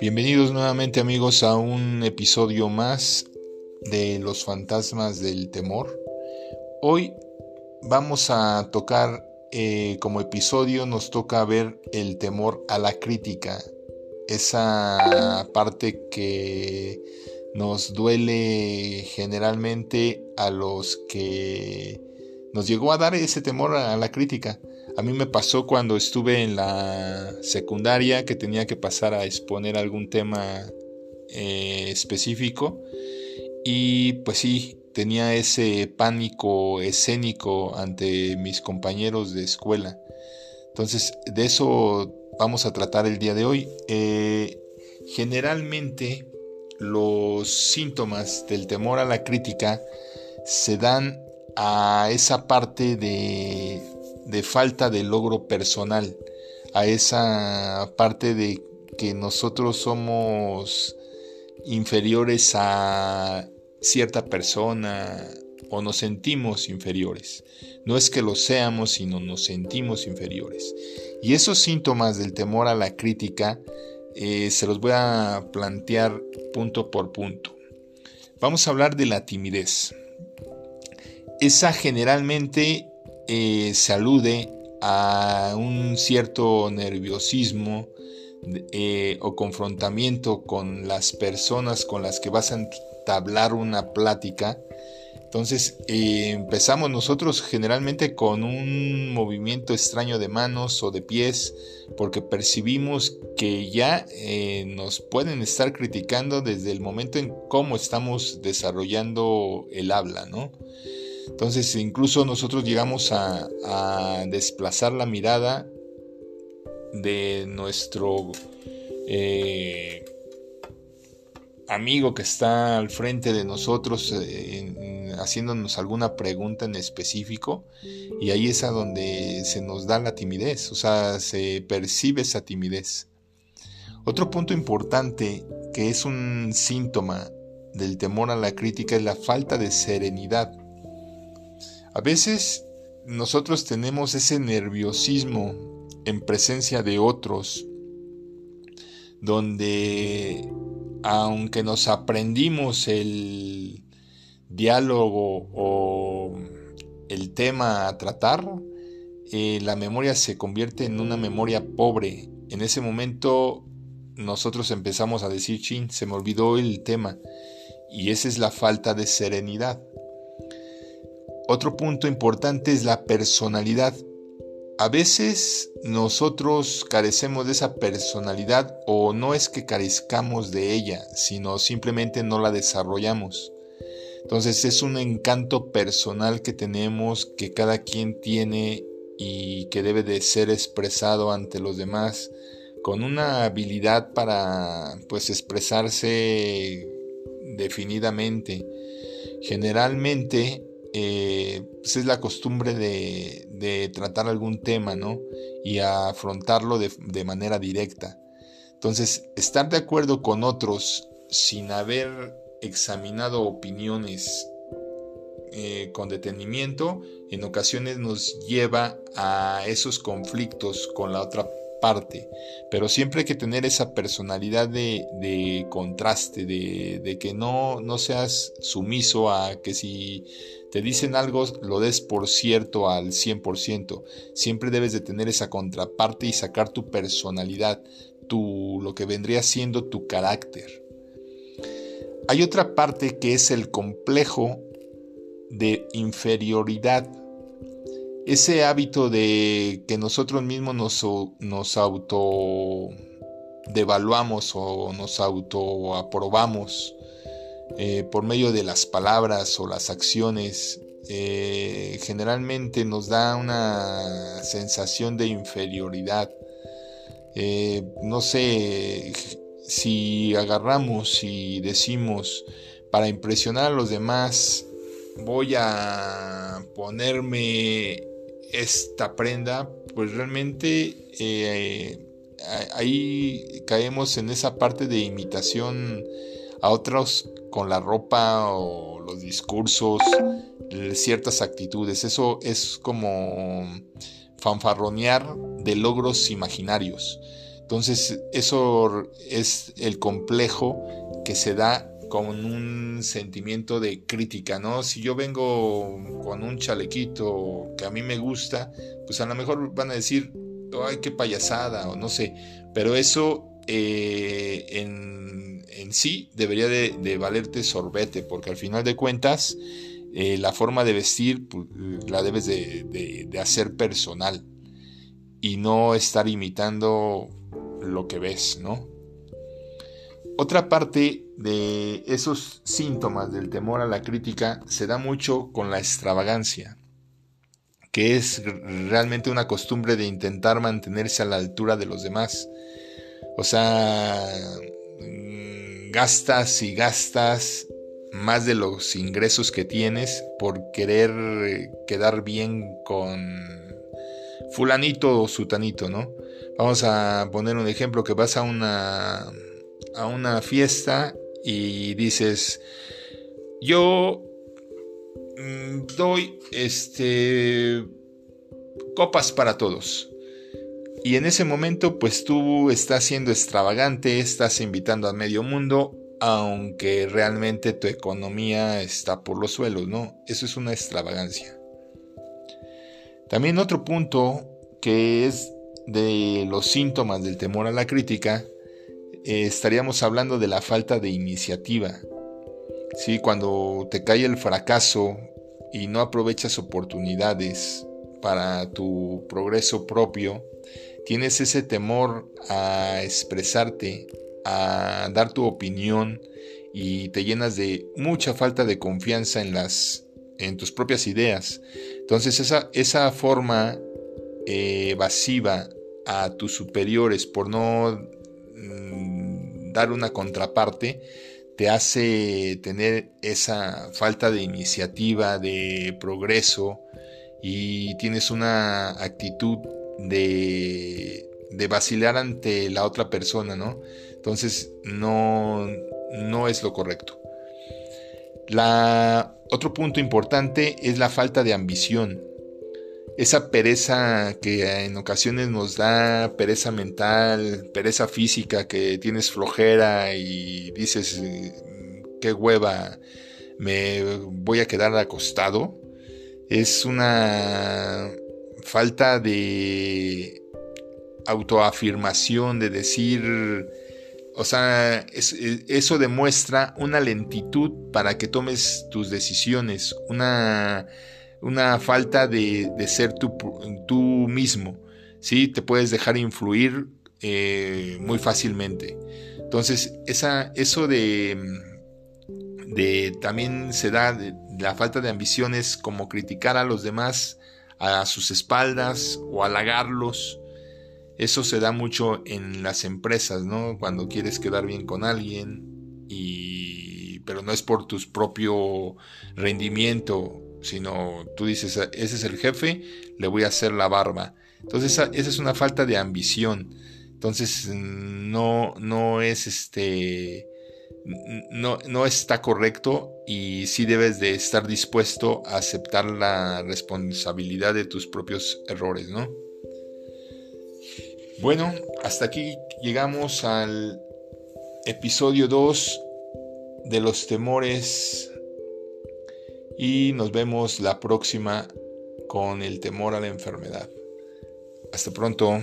Bienvenidos nuevamente amigos a un episodio más de los fantasmas del temor. Hoy vamos a tocar eh, como episodio, nos toca ver el temor a la crítica, esa parte que nos duele generalmente a los que nos llegó a dar ese temor a la crítica. A mí me pasó cuando estuve en la secundaria que tenía que pasar a exponer algún tema eh, específico y pues sí, tenía ese pánico escénico ante mis compañeros de escuela. Entonces, de eso vamos a tratar el día de hoy. Eh, generalmente los síntomas del temor a la crítica se dan a esa parte de, falta de logro personal, a esa parte de que nosotros somos inferiores a cierta persona o nos sentimos inferiores. No es que lo seamos, sino nos sentimos inferiores. Y esos síntomas del temor a la crítica eh, se los voy a plantear punto por punto. Vamos a hablar de la timidez. Esa generalmente eh, se alude a un cierto nerviosismo eh, o confrontamiento con las personas con las que vas a entablar una plática. Entonces eh, empezamos nosotros generalmente con un movimiento extraño de manos o de pies porque percibimos que ya nos pueden estar criticando desde el momento en cómo estamos desarrollando el habla, ¿no? Entonces incluso nosotros llegamos a, desplazar la mirada de nuestro eh, amigo que está al frente de nosotros eh, haciéndonos alguna pregunta en específico y ahí es a donde se nos da la timidez, o sea, se percibe esa timidez. Otro punto importante que es un síntoma del temor a la crítica es la falta de serenidad. A veces nosotros tenemos ese nerviosismo en presencia de otros, donde aunque nos aprendimos el diálogo o el tema a tratar, eh, la memoria se convierte en una memoria pobre. En ese momento nosotros empezamos a decir, chin, se me olvidó el tema. Y esa es la falta de serenidad. Otro punto importante es la personalidad. A veces nosotros carecemos de esa personalidad o no es que carezcamos de ella, sino simplemente no la desarrollamos. Entonces es un encanto personal que tenemos, que cada quien tiene y que debe de ser expresado ante los demás con una habilidad para pues expresarse definidamente. Generalmente eh, pues es la costumbre de, tratar algún tema, ¿no? Y afrontarlo de, manera directa. Entonces, estar de acuerdo con otros sin haber examinado opiniones eh, con detenimiento, en ocasiones nos lleva a esos conflictos con la otra parte, pero siempre hay que tener esa personalidad de, contraste, de, de, que no, no seas sumiso a que si te dicen algo, lo des por cierto al 100%. Siempre debes de tener esa contraparte y sacar tu personalidad, tu, lo que vendría siendo tu carácter. Hay otra parte que es el complejo de inferioridad. Ese hábito de que nosotros mismos nos, nos auto devaluamos o nos autoaprobamos eh, por medio de las palabras o las acciones, eh, generalmente nos da una sensación de inferioridad. Eh, no sé si agarramos y decimos para impresionar a los demás voy a ponerme esta prenda, pues realmente ahí caemos en esa parte de imitación a otros con la ropa o los discursos, ciertas actitudes. Eso es como fanfarronear de logros imaginarios. Entonces, eso es el complejo que se da con un sentimiento de crítica, ¿no? Si yo vengo con un chalequito que a mí me gusta, pues a lo mejor van a decir, ay, qué payasada, o no sé, pero eso eh, en, sí debería de, valerte sorbete, porque al final de cuentas, eh, la forma de vestir pues, la debes de hacer personal y no estar imitando lo que ves, ¿no? Otra parte de esos síntomas del temor a la crítica se da mucho con la extravagancia, que es realmente una costumbre de intentar mantenerse a la altura de los demás. O sea, mm, gastas y gastas más de los ingresos que tienes por querer quedar bien con fulanito o sutanito, ¿no? Vamos a poner un ejemplo que vas a una a una fiesta y dices, yo mm, doy este copas para todos. Y en ese momento, pues tú estás siendo extravagante, estás invitando a medio mundo, aunque realmente tu economía está por los suelos, ¿no? Eso es una extravagancia. También otro punto que es de los síntomas del temor a la crítica eh, estaríamos hablando de la falta de iniciativa. ¿sí? Cuando te cae el fracaso y no aprovechas oportunidades para tu progreso propio, tienes ese temor a expresarte, a dar tu opinión y te llenas de mucha falta de confianza en las en tus propias ideas. Entonces esa, esa forma eh, evasiva a tus superiores por no dar una contraparte te hace tener esa falta de iniciativa, de progreso y tienes una actitud de, vacilar ante la otra persona, ¿no? Entonces no, no es lo correcto. Otro punto importante es la falta de ambición esa pereza que en ocasiones nos da pereza mental, pereza física, que tienes flojera y dices, qué hueva, me voy a quedar acostado, es una falta de autoafirmación, de decir, o sea, eso demuestra una lentitud para que tomes tus decisiones, una una falta de, ser tú, tú, mismo, ¿sí? Te puedes dejar influir eh, muy fácilmente. Entonces, esa, eso de, de también se da la falta de ambiciones como criticar a los demás a sus espaldas o halagarlos. Eso se da mucho en las empresas, ¿no? Cuando quieres quedar bien con alguien y pero no es por tu propio rendimiento sino tú dices, ese es el jefe, le voy a hacer la barba. Entonces esa, es una falta de ambición. Entonces no, no es este, no, no está correcto y sí debes de estar dispuesto a aceptar la responsabilidad de tus propios errores, ¿no? Bueno, hasta aquí llegamos al episodio 2 de los temores y nos vemos la próxima con el temor a la enfermedad. Hasta pronto.